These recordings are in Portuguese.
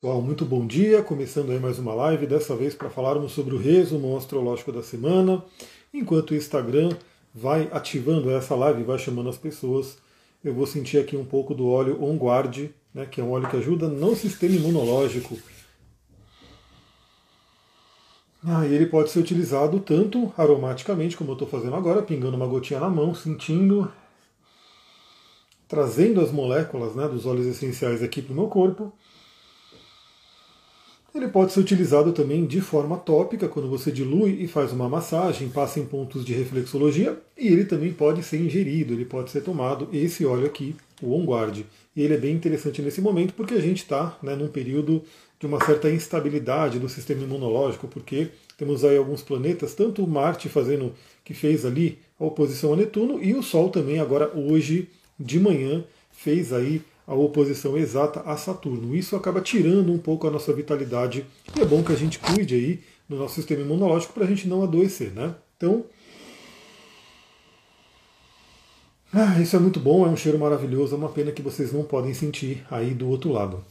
Pessoal, muito bom dia. Começando aí mais uma live, dessa vez para falarmos sobre o resumo astrológico da semana. Enquanto o Instagram vai ativando essa live, vai chamando as pessoas, eu vou sentir aqui um pouco do óleo On Guard, né, que é um óleo que ajuda no sistema imunológico. Ah, e ele pode ser utilizado tanto aromaticamente, como eu estou fazendo agora, pingando uma gotinha na mão, sentindo, trazendo as moléculas né, dos óleos essenciais aqui para o meu corpo ele pode ser utilizado também de forma tópica, quando você dilui e faz uma massagem, passa em pontos de reflexologia, e ele também pode ser ingerido, ele pode ser tomado, esse óleo aqui, o On Guard. E ele é bem interessante nesse momento porque a gente está né, num período de uma certa instabilidade do sistema imunológico, porque temos aí alguns planetas, tanto Marte fazendo, que fez ali a oposição a Netuno, e o Sol também agora hoje de manhã fez aí a oposição exata a Saturno. Isso acaba tirando um pouco a nossa vitalidade e é bom que a gente cuide aí do nosso sistema imunológico para a gente não adoecer, né? Então, ah, isso é muito bom, é um cheiro maravilhoso, é uma pena que vocês não podem sentir aí do outro lado.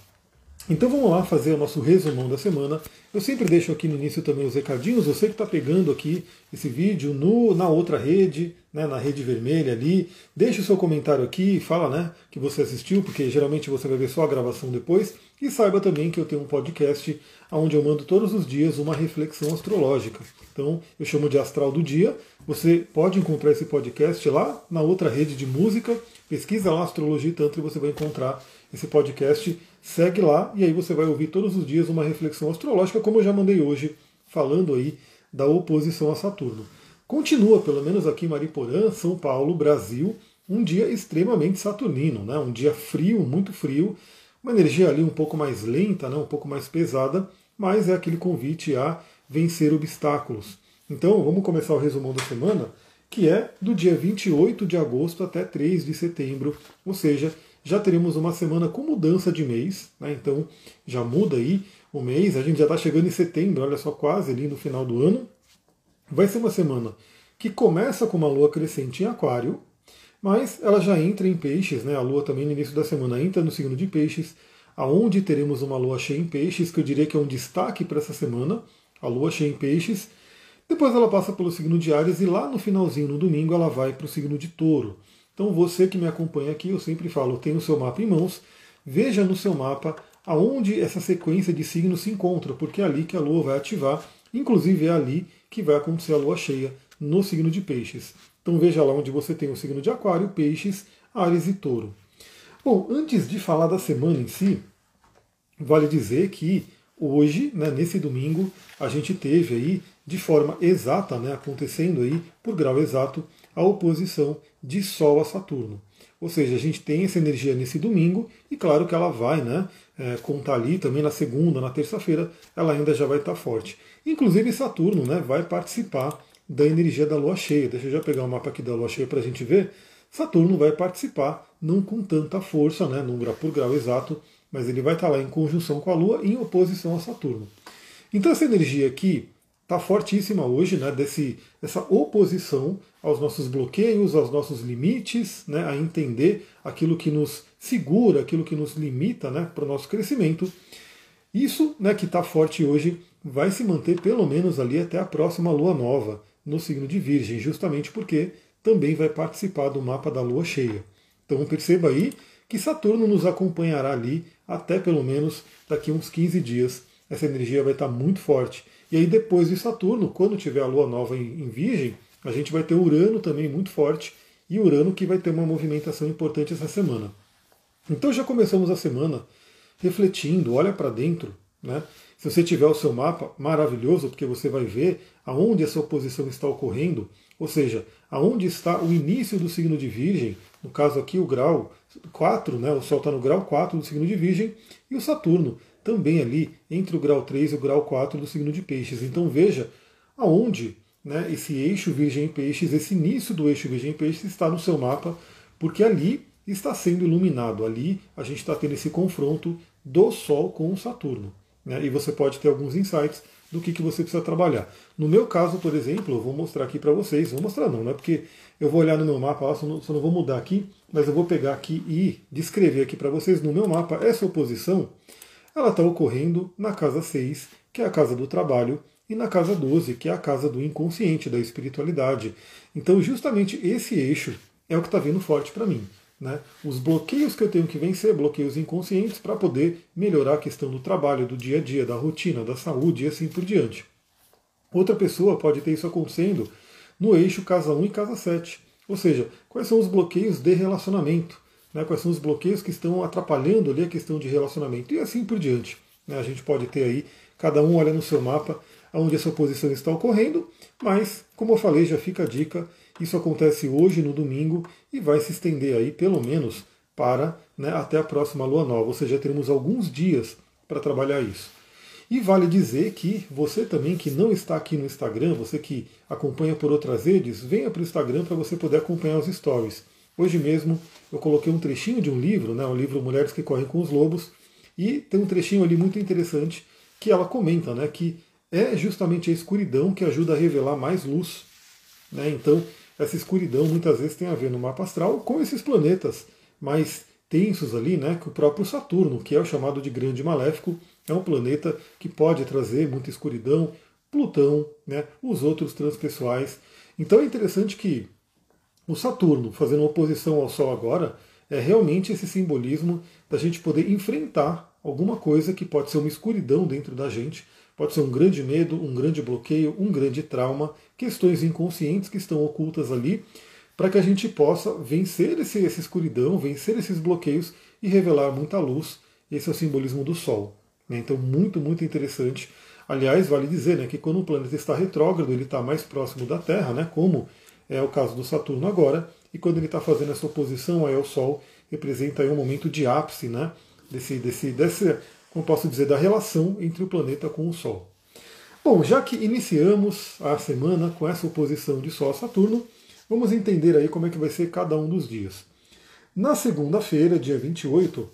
Então vamos lá fazer o nosso resumão da semana. Eu sempre deixo aqui no início também os recadinhos. Você que está pegando aqui esse vídeo no, na outra rede, né, na rede vermelha ali, deixe o seu comentário aqui, fala né, que você assistiu, porque geralmente você vai ver só a gravação depois. E saiba também que eu tenho um podcast onde eu mando todos os dias uma reflexão astrológica. Então eu chamo de Astral do Dia. Você pode encontrar esse podcast lá na outra rede de música. Pesquisa lá Astrologia e Tantra e você vai encontrar esse podcast. Segue lá e aí você vai ouvir todos os dias uma reflexão astrológica, como eu já mandei hoje, falando aí da oposição a Saturno. Continua, pelo menos aqui em Mariporã, São Paulo, Brasil, um dia extremamente saturnino, né? um dia frio, muito frio, uma energia ali um pouco mais lenta, né? um pouco mais pesada, mas é aquele convite a vencer obstáculos. Então vamos começar o resumão da semana, que é do dia 28 de agosto até 3 de setembro, ou seja, já teremos uma semana com mudança de mês, né? então já muda aí o mês, a gente já está chegando em setembro, olha só, quase ali no final do ano. Vai ser uma semana que começa com uma lua crescente em Aquário, mas ela já entra em Peixes, né? a lua também no início da semana entra no signo de Peixes, aonde teremos uma lua cheia em Peixes, que eu diria que é um destaque para essa semana, a lua cheia em Peixes. Depois ela passa pelo signo de Ares e lá no finalzinho, no domingo, ela vai para o signo de Touro. Então você que me acompanha aqui, eu sempre falo, tem o seu mapa em mãos, veja no seu mapa aonde essa sequência de signos se encontra, porque é ali que a Lua vai ativar, inclusive é ali que vai acontecer a Lua cheia no signo de Peixes. Então veja lá onde você tem o signo de Aquário, Peixes, Ares e Touro. Bom, antes de falar da semana em si, vale dizer que hoje, né, nesse domingo, a gente teve aí de forma exata, né, acontecendo aí por grau exato, a oposição de Sol a Saturno. Ou seja, a gente tem essa energia nesse domingo e claro que ela vai né, é, contar ali também na segunda, na terça-feira, ela ainda já vai estar forte. Inclusive Saturno né, vai participar da energia da lua cheia. Deixa eu já pegar o mapa aqui da lua cheia para a gente ver. Saturno vai participar, não com tanta força, né, num grau por grau exato, mas ele vai estar lá em conjunção com a Lua em oposição a Saturno. Então essa energia aqui está fortíssima hoje, né, desse, dessa oposição aos nossos bloqueios, aos nossos limites, né, a entender aquilo que nos segura, aquilo que nos limita né, para o nosso crescimento. Isso né, que está forte hoje vai se manter pelo menos ali até a próxima lua nova, no signo de Virgem, justamente porque também vai participar do mapa da lua cheia. Então perceba aí que Saturno nos acompanhará ali até pelo menos daqui uns 15 dias. Essa energia vai estar muito forte. E aí depois de Saturno, quando tiver a lua nova em, em Virgem, a gente vai ter Urano também muito forte, e Urano que vai ter uma movimentação importante essa semana. Então já começamos a semana refletindo, olha para dentro, né? Se você tiver o seu mapa, maravilhoso, porque você vai ver aonde essa oposição está ocorrendo, ou seja, aonde está o início do signo de Virgem, no caso aqui o grau 4, né? o Sol está no grau 4 do signo de Virgem, e o Saturno também ali entre o grau 3 e o grau 4 do signo de Peixes. Então veja aonde né, esse eixo Virgem Peixes, esse início do eixo Virgem Peixes está no seu mapa, porque ali está sendo iluminado, ali a gente está tendo esse confronto do Sol com o Saturno. Né, e você pode ter alguns insights do que, que você precisa trabalhar. No meu caso, por exemplo, eu vou mostrar aqui para vocês, vou mostrar não, não é porque eu vou olhar no meu mapa, só não, só não vou mudar aqui, mas eu vou pegar aqui e descrever aqui para vocês no meu mapa essa oposição ela está ocorrendo na casa 6, que é a casa do trabalho, e na casa 12, que é a casa do inconsciente, da espiritualidade. Então, justamente esse eixo é o que está vindo forte para mim. Né? Os bloqueios que eu tenho que vencer, bloqueios inconscientes, para poder melhorar a questão do trabalho, do dia a dia, da rotina, da saúde e assim por diante. Outra pessoa pode ter isso acontecendo no eixo casa 1 e casa 7. Ou seja, quais são os bloqueios de relacionamento? Né? Quais são os bloqueios que estão atrapalhando ali a questão de relacionamento? E assim por diante. Né? A gente pode ter aí, cada um olha no seu mapa onde essa oposição está ocorrendo, mas, como eu falei, já fica a dica, isso acontece hoje, no domingo, e vai se estender aí, pelo menos, para né, até a próxima lua nova, ou seja, teremos alguns dias para trabalhar isso. E vale dizer que você também que não está aqui no Instagram, você que acompanha por outras redes, venha para o Instagram para você poder acompanhar os stories. Hoje mesmo eu coloquei um trechinho de um livro, né, o livro Mulheres que Correm com os Lobos, e tem um trechinho ali muito interessante que ela comenta né, que é justamente a escuridão que ajuda a revelar mais luz. Né? Então, essa escuridão muitas vezes tem a ver no mapa astral com esses planetas mais tensos ali, né, que o próprio Saturno, que é o chamado de grande maléfico, é um planeta que pode trazer muita escuridão, Plutão, né, os outros transpessoais. Então é interessante que o Saturno fazendo oposição ao Sol agora é realmente esse simbolismo da gente poder enfrentar alguma coisa que pode ser uma escuridão dentro da gente, pode ser um grande medo, um grande bloqueio, um grande trauma, questões inconscientes que estão ocultas ali, para que a gente possa vencer esse, essa escuridão, vencer esses bloqueios e revelar muita luz. Esse é o simbolismo do Sol. Né? Então, muito, muito interessante. Aliás, vale dizer né, que quando o planeta está retrógrado, ele está mais próximo da Terra, né, como é o caso do Saturno agora, e quando ele está fazendo essa oposição ao Sol, representa aí um momento de ápice né, desse, desse, desse, como posso dizer, da relação entre o planeta com o Sol. Bom, já que iniciamos a semana com essa oposição de Sol a Saturno, vamos entender aí como é que vai ser cada um dos dias. Na segunda-feira, dia 28,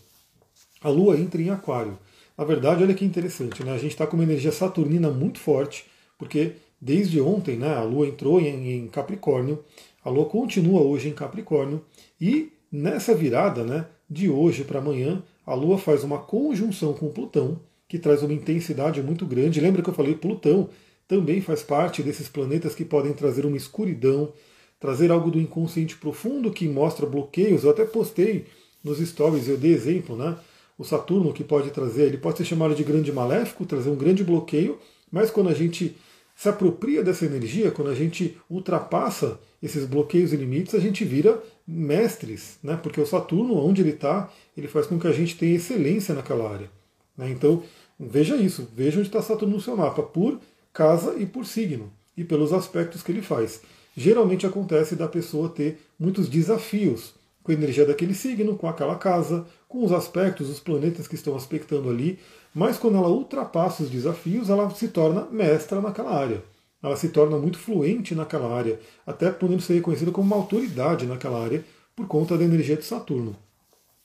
a Lua entra em Aquário. Na verdade, olha que interessante, né? A gente está com uma energia saturnina muito forte, porque desde ontem né, a Lua entrou em, Capricórnio, a Lua continua hoje em Capricórnio, e nessa virada né, de hoje para amanhã, a Lua faz uma conjunção com Plutão, que traz uma intensidade muito grande. Lembra que eu falei Plutão também faz parte desses planetas que podem trazer uma escuridão, trazer algo do inconsciente profundo que mostra bloqueios. Eu até postei nos stories, eu dei exemplo, né? o Saturno que pode trazer, ele pode ser chamado de grande maléfico, trazer um grande bloqueio, mas quando a gente se apropria dessa energia, quando a gente ultrapassa esses bloqueios e limites, a gente vira mestres, né? porque o Saturno, onde ele está, ele faz com que a gente tenha excelência naquela área. Né? Então, veja isso, veja onde está Saturno no seu mapa, por casa e por signo, e pelos aspectos que ele faz. Geralmente acontece da pessoa ter muitos desafios com a energia daquele signo, com aquela casa, com os aspectos, os planetas que estão aspectando ali, mas quando ela ultrapassa os desafios, ela se torna mestra naquela área. Ela se torna muito fluente naquela área, até podendo ser reconhecida como uma autoridade naquela área por conta da energia de Saturno.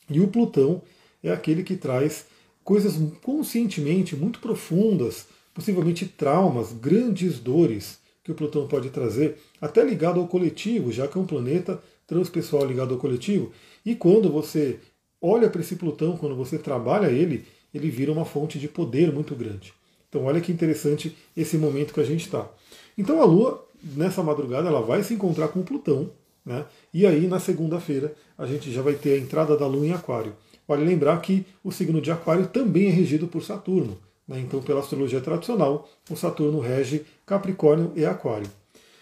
E o Plutão é aquele que traz coisas conscientemente muito profundas, possivelmente traumas, grandes dores que o Plutão pode trazer, até ligado ao coletivo, já que é um planeta transpessoal ligado ao coletivo. E quando você olha para esse Plutão, quando você trabalha ele, ele vira uma fonte de poder muito grande. Então olha que interessante esse momento que a gente está. Então a Lua, nessa madrugada, ela vai se encontrar com o Plutão, né? e aí na segunda-feira a gente já vai ter a entrada da Lua em Aquário. Vale lembrar que o signo de Aquário também é regido por Saturno. Né? Então, pela astrologia tradicional, o Saturno rege Capricórnio e Aquário.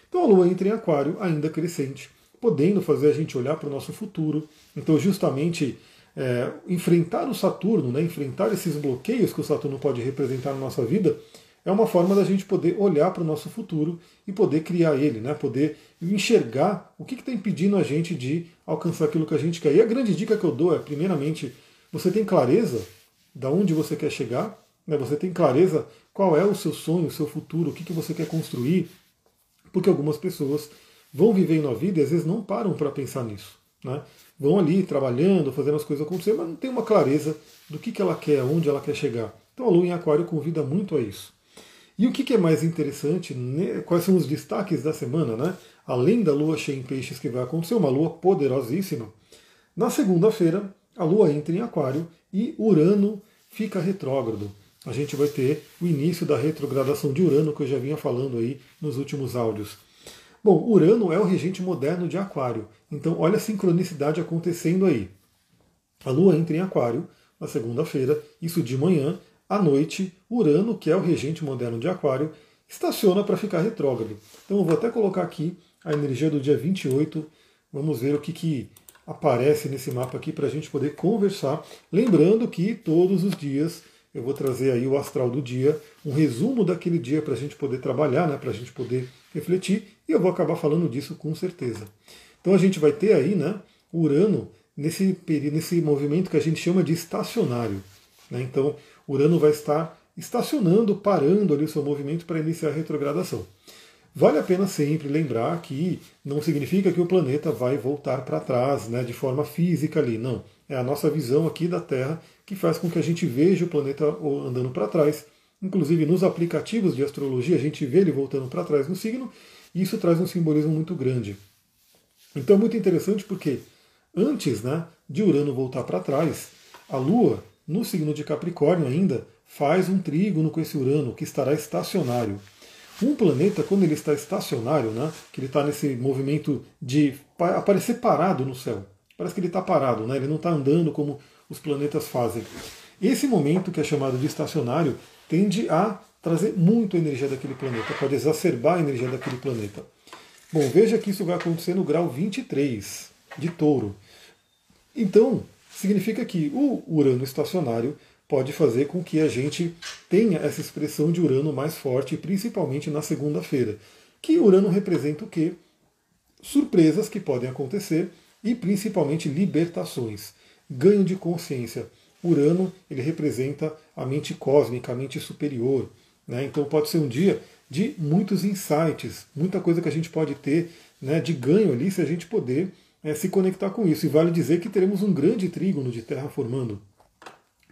Então a Lua entra em Aquário, ainda crescente podendo fazer a gente olhar para o nosso futuro. Então, justamente, é, enfrentar o Saturno, né, enfrentar esses bloqueios que o Saturno pode representar na nossa vida, é uma forma da gente poder olhar para o nosso futuro e poder criar ele, né, poder enxergar o que está impedindo a gente de alcançar aquilo que a gente quer. E a grande dica que eu dou é, primeiramente, você tem clareza da onde você quer chegar, né, você tem clareza qual é o seu sonho, o seu futuro, o que, que você quer construir, porque algumas pessoas vão vivendo a vida e às vezes não param para pensar nisso. Né? Vão ali trabalhando, fazendo as coisas acontecer, mas não tem uma clareza do que, que ela quer, onde ela quer chegar. Então a Lua em Aquário convida muito a isso. E o que, que é mais interessante, né? quais são os destaques da semana, né? Além da Lua cheia em peixes que vai acontecer, uma Lua poderosíssima. Na segunda-feira, a Lua entra em Aquário e Urano fica retrógrado. A gente vai ter o início da retrogradação de Urano, que eu já vinha falando aí nos últimos áudios. Bom, Urano é o regente moderno de Aquário. Então, olha a sincronicidade acontecendo aí. A Lua entra em Aquário na segunda-feira, isso de manhã. À noite, Urano, que é o regente moderno de Aquário, estaciona para ficar retrógrado. Então eu vou até colocar aqui a energia do dia 28. Vamos ver o que, que aparece nesse mapa aqui para a gente poder conversar. Lembrando que todos os dias eu vou trazer aí o astral do dia, um resumo daquele dia para a gente poder trabalhar, né, para a gente poder refletir, e eu vou acabar falando disso com certeza. Então a gente vai ter aí né, Urano nesse, nesse movimento que a gente chama de estacionário. Né? Então Urano vai estar estacionando, parando ali o seu movimento para iniciar a retrogradação. Vale a pena sempre lembrar que não significa que o planeta vai voltar para trás né, de forma física ali, não. É a nossa visão aqui da Terra que faz com que a gente veja o planeta andando para trás. Inclusive nos aplicativos de astrologia a gente vê ele voltando para trás no signo, isso traz um simbolismo muito grande. Então é muito interessante porque antes né, de Urano voltar para trás, a Lua, no signo de Capricórnio ainda, faz um trígono com esse Urano que estará estacionário. Um planeta, quando ele está estacionário, né, que ele está nesse movimento de aparecer parado no céu, parece que ele está parado, né, ele não está andando como os planetas fazem. Esse momento, que é chamado de estacionário, tende a trazer muito energia daquele planeta, pode exacerbar a energia daquele planeta. Bom, veja que isso vai acontecer no grau 23 de touro. Então, significa que o Urano estacionário pode fazer com que a gente tenha essa expressão de Urano mais forte, principalmente na segunda-feira. Que Urano representa o quê? Surpresas que podem acontecer e principalmente libertações, ganho de consciência. Urano ele representa a mente cósmica, a mente superior. Né? Então pode ser um dia de muitos insights, muita coisa que a gente pode ter né, de ganho ali se a gente poder é, se conectar com isso. E vale dizer que teremos um grande trígono de Terra formando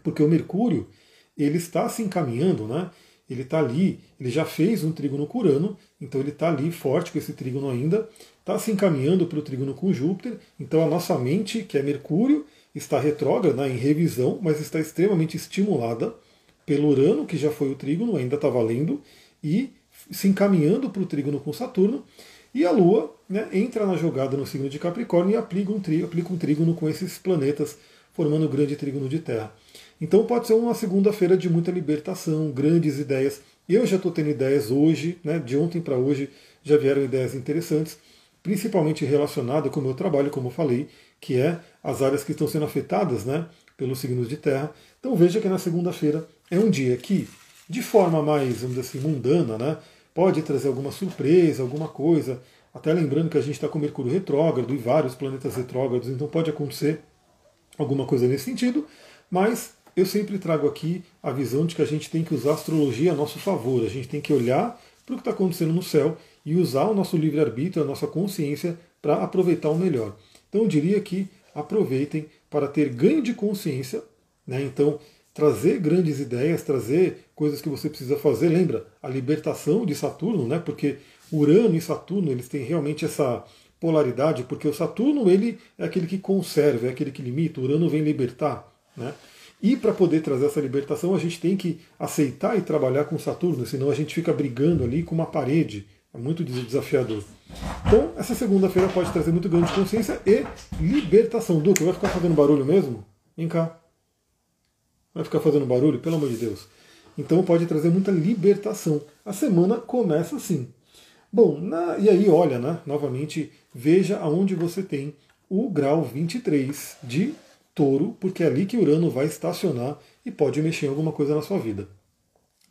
porque o Mercúrio ele está se encaminhando, né? Ele está ali, ele já fez um trígono com Urano, então ele está ali forte com esse trígono ainda, está se encaminhando para o trígono com Júpiter, então a nossa mente, que é Mercúrio, está retrógrada, né, em revisão, mas está extremamente estimulada pelo Urano, que já foi o trígono, ainda está valendo, e se encaminhando para o trígono com Saturno, e a Lua né, entra na jogada no signo de Capricórnio e aplica um, tri, aplica um trígono com esses planetas, formando o grande trígono de Terra. Então pode ser uma segunda-feira de muita libertação, grandes ideias. Eu já estou tendo ideias hoje, né, de ontem para hoje já vieram ideias interessantes, principalmente relacionadas com o meu trabalho, como eu falei, que é as áreas que estão sendo afetadas né, pelos signos de terra. Então veja que na segunda-feira é um dia que, de forma mais, vamos dizer assim, mundana, né, pode trazer alguma surpresa, alguma coisa. Até lembrando que a gente está com Mercúrio retrógrado e vários planetas retrógrados, então pode acontecer alguma coisa nesse sentido, mas eu sempre trago aqui a visão de que a gente tem que usar a astrologia a nosso favor, a gente tem que olhar para o que está acontecendo no céu e usar o nosso livre-arbítrio, a nossa consciência para aproveitar o melhor. Então eu diria que aproveitem para ter ganho de consciência, né? então trazer grandes ideias, trazer coisas que você precisa fazer. Lembra a libertação de Saturno, né? porque Urano e Saturno eles têm realmente essa polaridade, porque o Saturno ele é aquele que conserva, é aquele que limita, Urano vem libertar. Né? E para poder trazer essa libertação, a gente tem que aceitar e trabalhar com Saturno, senão a gente fica brigando ali com uma parede. É muito desafiador. Então, essa segunda-feira pode trazer muito ganho de consciência e libertação. Duque, vai ficar fazendo barulho mesmo? Vem cá. Vai ficar fazendo barulho? Pelo amor de Deus. Então pode trazer muita libertação. A semana começa assim. Bom, na, e aí, olha, né, novamente, veja aonde você tem o grau 23 de touro, porque é ali que Urano vai estacionar e pode mexer em alguma coisa na sua vida.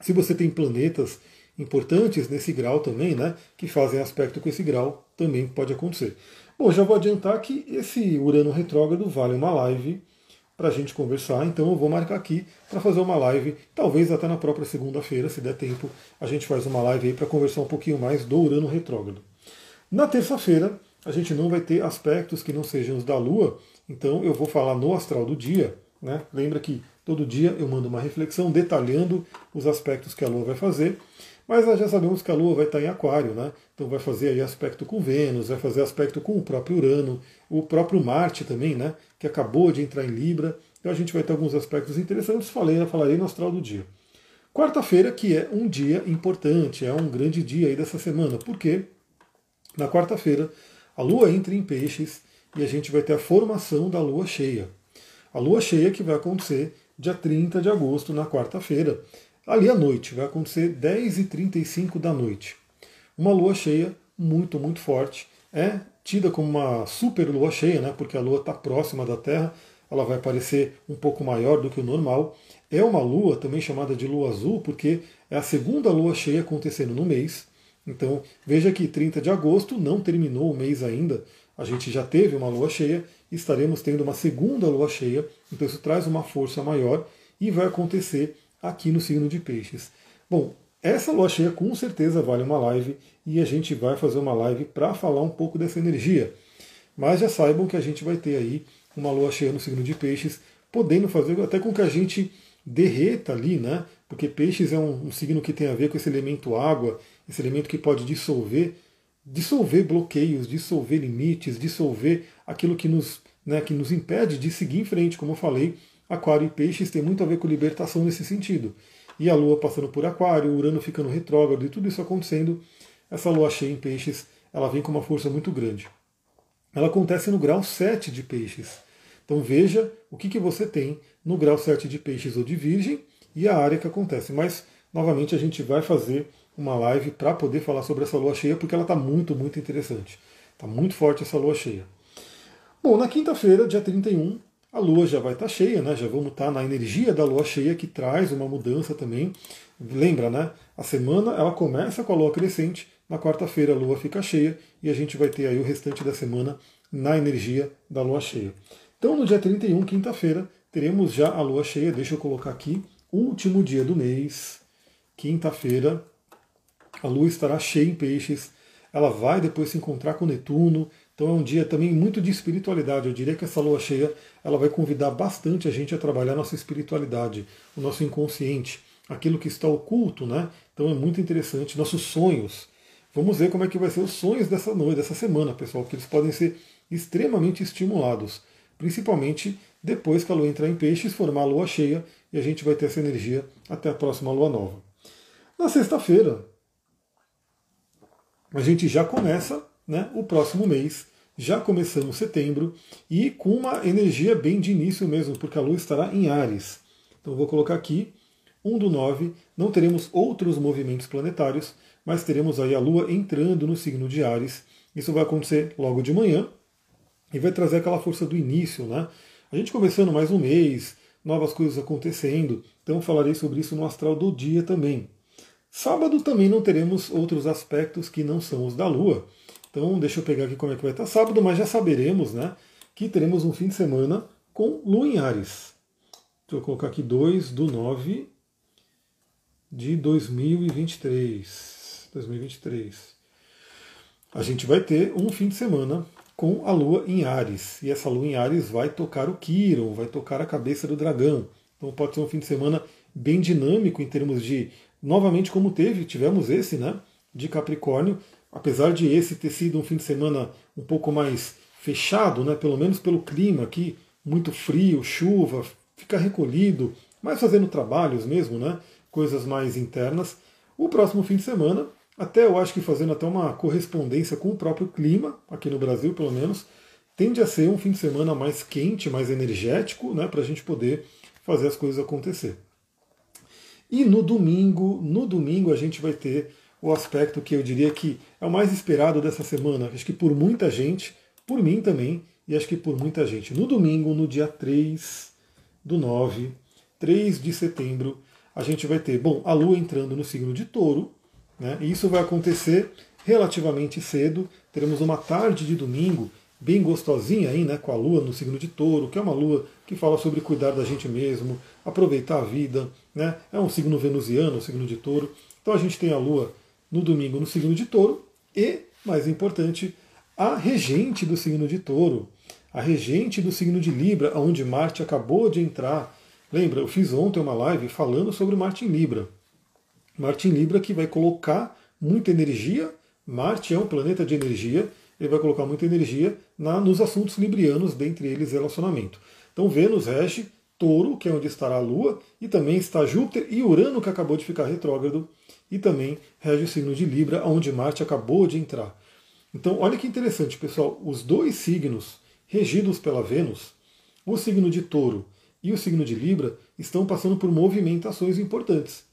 Se você tem planetas importantes nesse grau também, né, que fazem aspecto com esse grau, também pode acontecer. Bom, já vou adiantar que esse Urano retrógrado vale uma live para a gente conversar, então eu vou marcar aqui para fazer uma live, talvez até na própria segunda-feira, se der tempo, a gente faz uma live aí para conversar um pouquinho mais do Urano retrógrado. Na terça-feira, a gente não vai ter aspectos que não sejam os da Lua, então eu vou falar no astral do dia. Né? Lembra que todo dia eu mando uma reflexão detalhando os aspectos que a Lua vai fazer. Mas nós já sabemos que a Lua vai estar em Aquário, né? Então vai fazer aí aspecto com Vênus, vai fazer aspecto com o próprio Urano, o próprio Marte também, né? Que acabou de entrar em Libra. Então a gente vai ter alguns aspectos interessantes, falei, falarei no astral do dia. Quarta-feira, que é um dia importante, é um grande dia aí dessa semana, porque na quarta-feira a Lua entra em peixes e a gente vai ter a formação da Lua cheia. A Lua cheia que vai acontecer dia 30 de agosto, na quarta-feira, ali à noite, vai acontecer 10h35 da noite. Uma lua cheia muito, muito forte. É tida como uma super lua cheia, né, porque a lua está próxima da Terra, ela vai parecer um pouco maior do que o normal. É uma lua também chamada de lua azul, porque é a segunda lua cheia acontecendo no mês. Então veja que 30 de agosto não terminou o mês ainda, a gente já teve uma lua cheia, estaremos tendo uma segunda lua cheia, então isso traz uma força maior e vai acontecer aqui no signo de Peixes. Bom, essa lua cheia com certeza vale uma live e a gente vai fazer uma live para falar um pouco dessa energia. Mas já saibam que a gente vai ter aí uma lua cheia no signo de Peixes, podendo fazer até com que a gente derreta ali, né? Porque Peixes é um, um signo que tem a ver com esse elemento água, esse elemento que pode dissolver, dissolver bloqueios, dissolver limites, dissolver aquilo que nos, né, que nos impede de seguir em frente, como eu falei, Aquário e Peixes tem muito a ver com libertação nesse sentido. E a Lua passando por Aquário, Urano ficando retrógrado e tudo isso acontecendo, essa Lua cheia em Peixes, ela vem com uma força muito grande. Ela acontece no grau 7 de Peixes. Então veja o que, que você tem no grau 7 de Peixes ou de Virgem e a área que acontece. Mas, novamente, a gente vai fazer uma live para poder falar sobre essa lua cheia, porque ela está muito, muito interessante. Está muito forte essa lua cheia. Bom, na quinta-feira, dia 31, a lua já vai estar tá cheia, né? Já vamos estar tá na energia da lua cheia que traz uma mudança também. Lembra, né? A semana ela começa com a lua crescente, na quarta-feira a lua fica cheia e a gente vai ter aí o restante da semana na energia da lua cheia. Então no dia 31, quinta-feira, teremos já a lua cheia. Deixa eu colocar aqui, último dia do mês, quinta-feira, a lua estará cheia em peixes. Ela vai depois se encontrar com Netuno, então é um dia também muito de espiritualidade. Eu diria que essa lua cheia ela vai convidar bastante a gente a trabalhar nossa espiritualidade, o nosso inconsciente, aquilo que está oculto, né? Então é muito interessante. Nossos sonhos. Vamos ver como é que vai ser os sonhos dessa noite, dessa semana, pessoal, porque eles podem ser extremamente estimulados, principalmente depois que a lua entrar em peixes, formar a lua cheia e a gente vai ter essa energia até a próxima lua nova. Na sexta-feira, a gente já começa né, o próximo mês. Já começamos setembro e com uma energia bem de início mesmo, porque a Lua estará em Ares. Então vou colocar aqui 1 do 9, não teremos outros movimentos planetários, mas teremos aí a Lua entrando no signo de Ares. Isso vai acontecer logo de manhã e vai trazer aquela força do início, né? A gente começando mais um mês, novas coisas acontecendo, então falarei sobre isso no astral do dia também. Sábado também não teremos outros aspectos que não são os da Lua. Então, deixa eu pegar aqui como é que vai estar sábado, mas já saberemos né, que teremos um fim de semana com Lua em Ares. Deixa eu colocar aqui 2 do 9 de 2023. 2023. A gente vai ter um fim de semana com a Lua em Ares. E essa Lua em Ares vai tocar o Quiron, vai tocar a cabeça do dragão. Então pode ser um fim de semana bem dinâmico em termos de, novamente como teve, tivemos esse, né? De Capricórnio, apesar de esse ter sido um fim de semana um pouco mais fechado, né, pelo menos pelo clima aqui, muito frio, chuva, fica recolhido, mas fazendo trabalhos mesmo, né, coisas mais internas. O próximo fim de semana, até eu acho que fazendo até uma correspondência com o próprio clima, aqui no Brasil pelo menos, tende a ser um fim de semana mais quente, mais energético, né, para a gente poder fazer as coisas acontecer. E no domingo, no domingo a gente vai ter o aspecto que eu diria que é o mais esperado dessa semana, acho que por muita gente, por mim também, e acho que por muita gente. No domingo, no dia 3 do 9, 3 de setembro, a gente vai ter, bom, a Lua entrando no signo de touro, né? E isso vai acontecer relativamente cedo. Teremos uma tarde de domingo bem gostosinha aí, né, com a lua no signo de touro, que é uma lua que fala sobre cuidar da gente mesmo, aproveitar a vida, né? É um signo venusiano, o signo de touro. Então a gente tem a lua no domingo no signo de touro e, mais importante, a regente do signo de touro, a regente do signo de Libra, onde Marte acabou de entrar. Lembra, eu fiz ontem uma live falando sobre Marte em Libra. Marte em Libra que vai colocar muita energia, Marte é um planeta de energia, ele vai colocar muita energia na, nos assuntos librianos, dentre eles relacionamento. Então Vênus rege Touro, que é onde estará a Lua, e também está Júpiter e Urano, que acabou de ficar retrógrado, e também rege o signo de Libra, onde Marte acabou de entrar. Então, olha que interessante, pessoal. Os dois signos regidos pela Vênus, o signo de Touro e o signo de Libra, estão passando por movimentações importantes.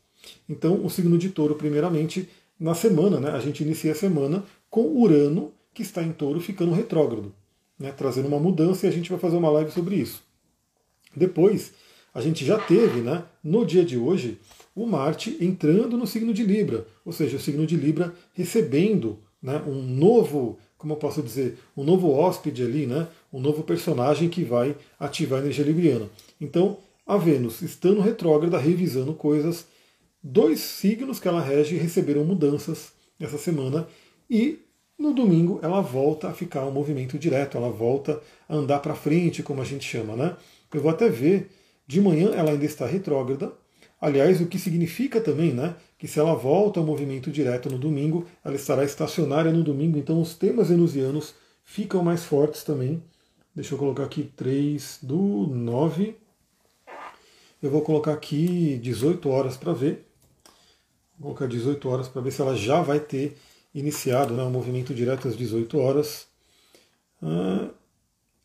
Então, o signo de Touro, primeiramente, na semana, né, a gente inicia a semana com Urano, que está em Touro, ficando retrógrado, né, trazendo uma mudança, e a gente vai fazer uma live sobre isso. Depois, a gente já teve, né, no dia de hoje, o Marte entrando no signo de Libra, ou seja, o signo de Libra recebendo né, um novo, como eu posso dizer, um novo hóspede ali, né, um novo personagem que vai ativar a energia libriana. Então, a Vênus, estando retrógrada, revisando coisas, dois signos que ela rege receberam mudanças essa semana e no domingo ela volta a ficar um movimento direto, ela volta a andar para frente, como a gente chama, né? Eu vou até ver, de manhã ela ainda está retrógrada, Aliás, o que significa também, né, que se ela volta ao movimento direto no domingo, ela estará estacionária no domingo, então os temas venusianos ficam mais fortes também. Deixa eu colocar aqui 3 do 9. Eu vou colocar aqui 18 horas para ver. Vou colocar 18 horas para ver se ela já vai ter iniciado né, o movimento direto às 18 horas. Ah,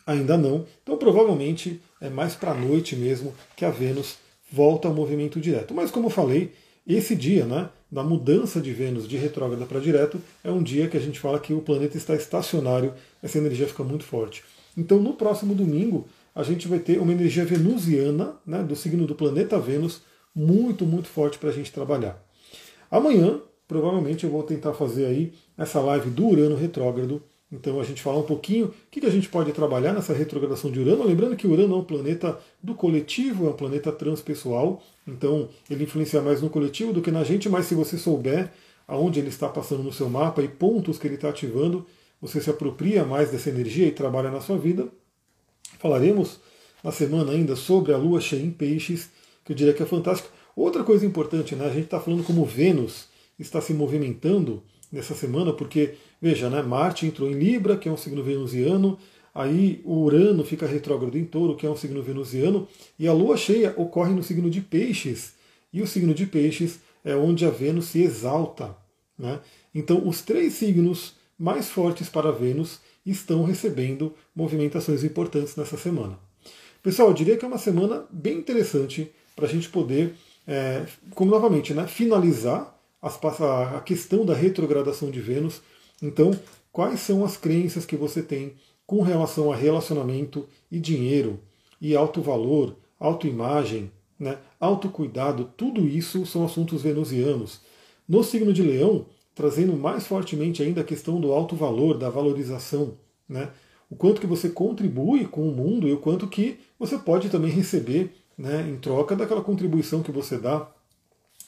ainda não. Então provavelmente é mais para a noite mesmo que a Vênus volta ao movimento direto. Mas como eu falei, esse dia, né, da mudança de Vênus de retrógrada para direto, é um dia que a gente fala que o planeta está estacionário, essa energia fica muito forte. Então no próximo domingo a gente vai ter uma energia venusiana, né, do signo do planeta Vênus, muito, muito forte para a gente trabalhar. Amanhã, provavelmente, eu vou tentar fazer aí essa live do Urano retrógrado, então a gente fala um pouquinho o que, que a gente pode trabalhar nessa retrogradação de Urano. Lembrando que Urano é um planeta do coletivo, é um planeta transpessoal, então ele influencia mais no coletivo do que na gente, mas se você souber aonde ele está passando no seu mapa e pontos que ele está ativando, você se apropria mais dessa energia e trabalha na sua vida. Falaremos na semana ainda sobre a lua cheia em peixes, que eu diria que é fantástica. Outra coisa importante, né? a gente está falando como Vênus está se movimentando nessa semana, porque, veja, né, Marte entrou em Libra, que é um signo venusiano, aí o Urano fica retrógrado em Touro, que é um signo venusiano, e a Lua cheia ocorre no signo de Peixes, e o signo de Peixes é onde a Vênus se exalta. Né? Então, os três signos mais fortes para Vênus estão recebendo movimentações importantes nessa semana. Pessoal, eu diria que é uma semana bem interessante para a gente poder, é, como novamente, né, finalizar a questão da retrogradação de Vênus. Então, quais são as crenças que você tem com relação a relacionamento e dinheiro, e alto valor, autoimagem, né, autocuidado, tudo isso são assuntos venusianos. No signo de Leão, trazendo mais fortemente ainda a questão do alto valor, da valorização, né, o quanto que você contribui com o mundo e o quanto que você pode também receber né, em troca daquela contribuição que você dá.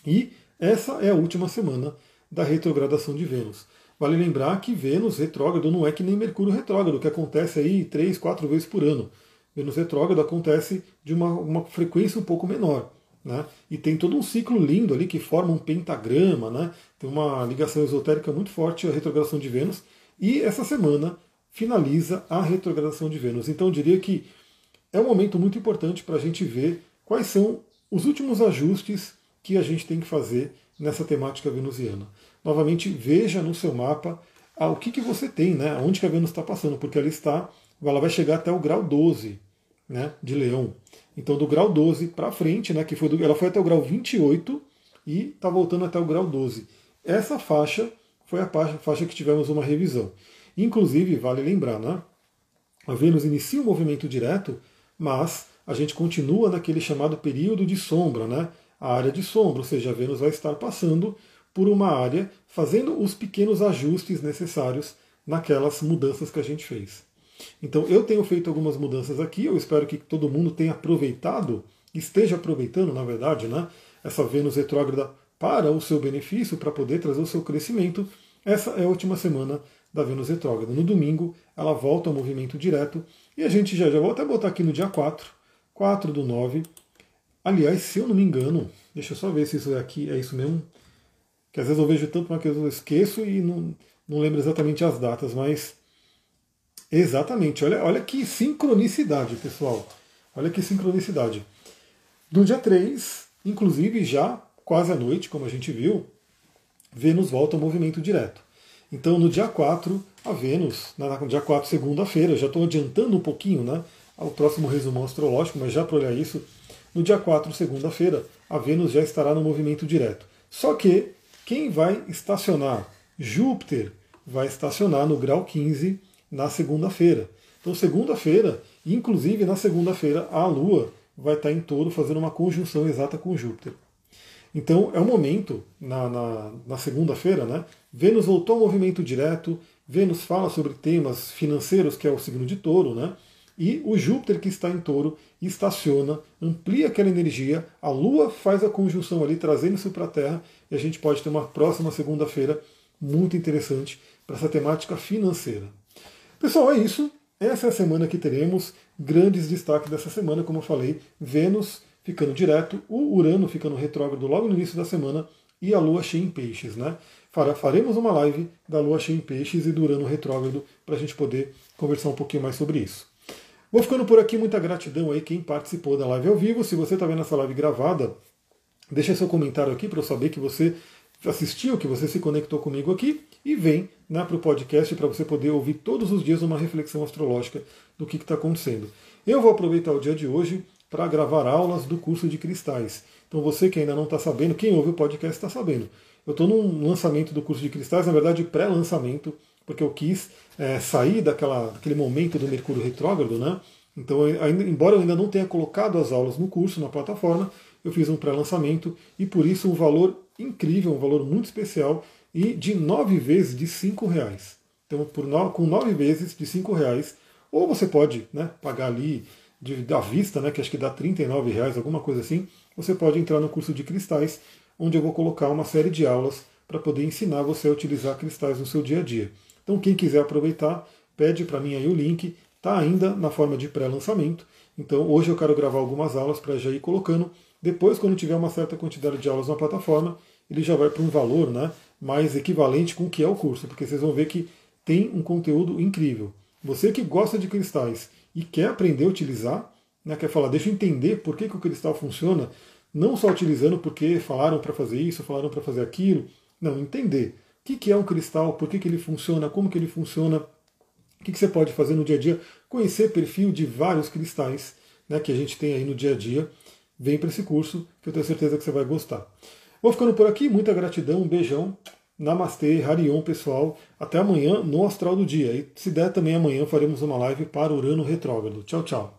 E essa é a última semana da retrogradação de Vênus. Vale lembrar que Vênus retrógrado não é que nem Mercúrio retrógrado, que acontece aí três, quatro vezes por ano. Vênus retrógrado acontece de uma, uma frequência um pouco menor. Né? E tem todo um ciclo lindo ali que forma um pentagrama, né? tem uma ligação esotérica muito forte a retrogradação de Vênus. E essa semana finaliza a retrogradação de Vênus. Então eu diria que é um momento muito importante para a gente ver quais são os últimos ajustes que a gente tem que fazer nessa temática venusiana. Novamente, veja no seu mapa ah, o que, que você tem, né? onde que a Vênus está passando, porque ela está, ela vai chegar até o grau 12 né, de Leão. Então, do grau 12 para frente, né, que foi do, ela foi até o grau 28 e está voltando até o grau 12. Essa faixa foi a faixa que tivemos uma revisão. Inclusive, vale lembrar, né, a Vênus inicia o um movimento direto, mas a gente continua naquele chamado período de sombra, né? a área de sombra, ou seja, a Vênus vai estar passando por uma área, fazendo os pequenos ajustes necessários naquelas mudanças que a gente fez. Então eu tenho feito algumas mudanças aqui, eu espero que todo mundo tenha aproveitado, esteja aproveitando, na verdade, né, essa Vênus retrógrada para o seu benefício, para poder trazer o seu crescimento. Essa é a última semana da Vênus retrógrada. No domingo, ela volta ao movimento direto e a gente já, já vou até botar aqui no dia 4, 4 do 9, Aliás, se eu não me engano, deixa eu só ver se isso aqui é isso mesmo. Que às vezes eu vejo tanto, mas que eu esqueço e não, não lembro exatamente as datas, mas. Exatamente, olha, olha que sincronicidade, pessoal. Olha que sincronicidade. No dia 3, inclusive já quase à noite, como a gente viu, Vênus volta ao movimento direto. Então, no dia 4, a Vênus, no dia 4, segunda-feira, já estou adiantando um pouquinho né, ao próximo resumo astrológico, mas já para olhar isso, no dia 4, segunda-feira, a Vênus já estará no movimento direto. Só que quem vai estacionar? Júpiter vai estacionar no grau 15 na segunda-feira. Então, segunda-feira, inclusive na segunda-feira, a Lua vai estar em touro fazendo uma conjunção exata com Júpiter. Então é o momento, na, na, na segunda-feira, né? Vênus voltou ao movimento direto, Vênus fala sobre temas financeiros, que é o signo de touro, né? E o Júpiter que está em touro estaciona, amplia aquela energia, a Lua faz a conjunção ali, trazendo isso para a Terra, e a gente pode ter uma próxima segunda-feira muito interessante para essa temática financeira. Pessoal, é isso. Essa é a semana que teremos. Grandes destaques dessa semana, como eu falei, Vênus ficando direto, o Urano ficando retrógrado logo no início da semana e a Lua cheia em peixes. Né? Faremos uma live da Lua cheia em peixes e do Urano retrógrado para a gente poder conversar um pouquinho mais sobre isso. Vou ficando por aqui, muita gratidão aí quem participou da live ao vivo. Se você está vendo essa live gravada, deixa seu comentário aqui para eu saber que você assistiu, que você se conectou comigo aqui e vem né, para o podcast para você poder ouvir todos os dias uma reflexão astrológica do que está acontecendo. Eu vou aproveitar o dia de hoje para gravar aulas do curso de cristais. Então você que ainda não está sabendo, quem ouve o podcast está sabendo. Eu estou num lançamento do curso de cristais, na verdade pré-lançamento, porque eu quis é, sair daquela, daquele momento do Mercúrio retrógrado, né? Então, ainda, embora eu ainda não tenha colocado as aulas no curso, na plataforma, eu fiz um pré-lançamento e por isso um valor incrível, um valor muito especial e de nove vezes de cinco reais. Então, por no, com nove vezes de cinco reais, ou você pode né, pagar ali de, da vista, né, que acho que dá 39 reais, alguma coisa assim, você pode entrar no curso de cristais, onde eu vou colocar uma série de aulas para poder ensinar você a utilizar cristais no seu dia a dia. Então quem quiser aproveitar, pede para mim aí o link, está ainda na forma de pré-lançamento. Então hoje eu quero gravar algumas aulas para já ir colocando. Depois, quando tiver uma certa quantidade de aulas na plataforma, ele já vai para um valor né, mais equivalente com o que é o curso, porque vocês vão ver que tem um conteúdo incrível. Você que gosta de cristais e quer aprender a utilizar, né, quer falar, deixa eu entender por que, que o cristal funciona, não só utilizando porque falaram para fazer isso, falaram para fazer aquilo, não, entender que, que é um cristal, por que, que ele funciona, como que ele funciona, o que, que você pode fazer no dia a dia, conhecer perfil de vários cristais né, que a gente tem aí no dia a dia, vem para esse curso que eu tenho certeza que você vai gostar. Vou ficando por aqui, muita gratidão, um beijão. Namastê, Harion, pessoal. Até amanhã no Astral do Dia. E se der também amanhã faremos uma live para Urano Retrógrado. Tchau, tchau.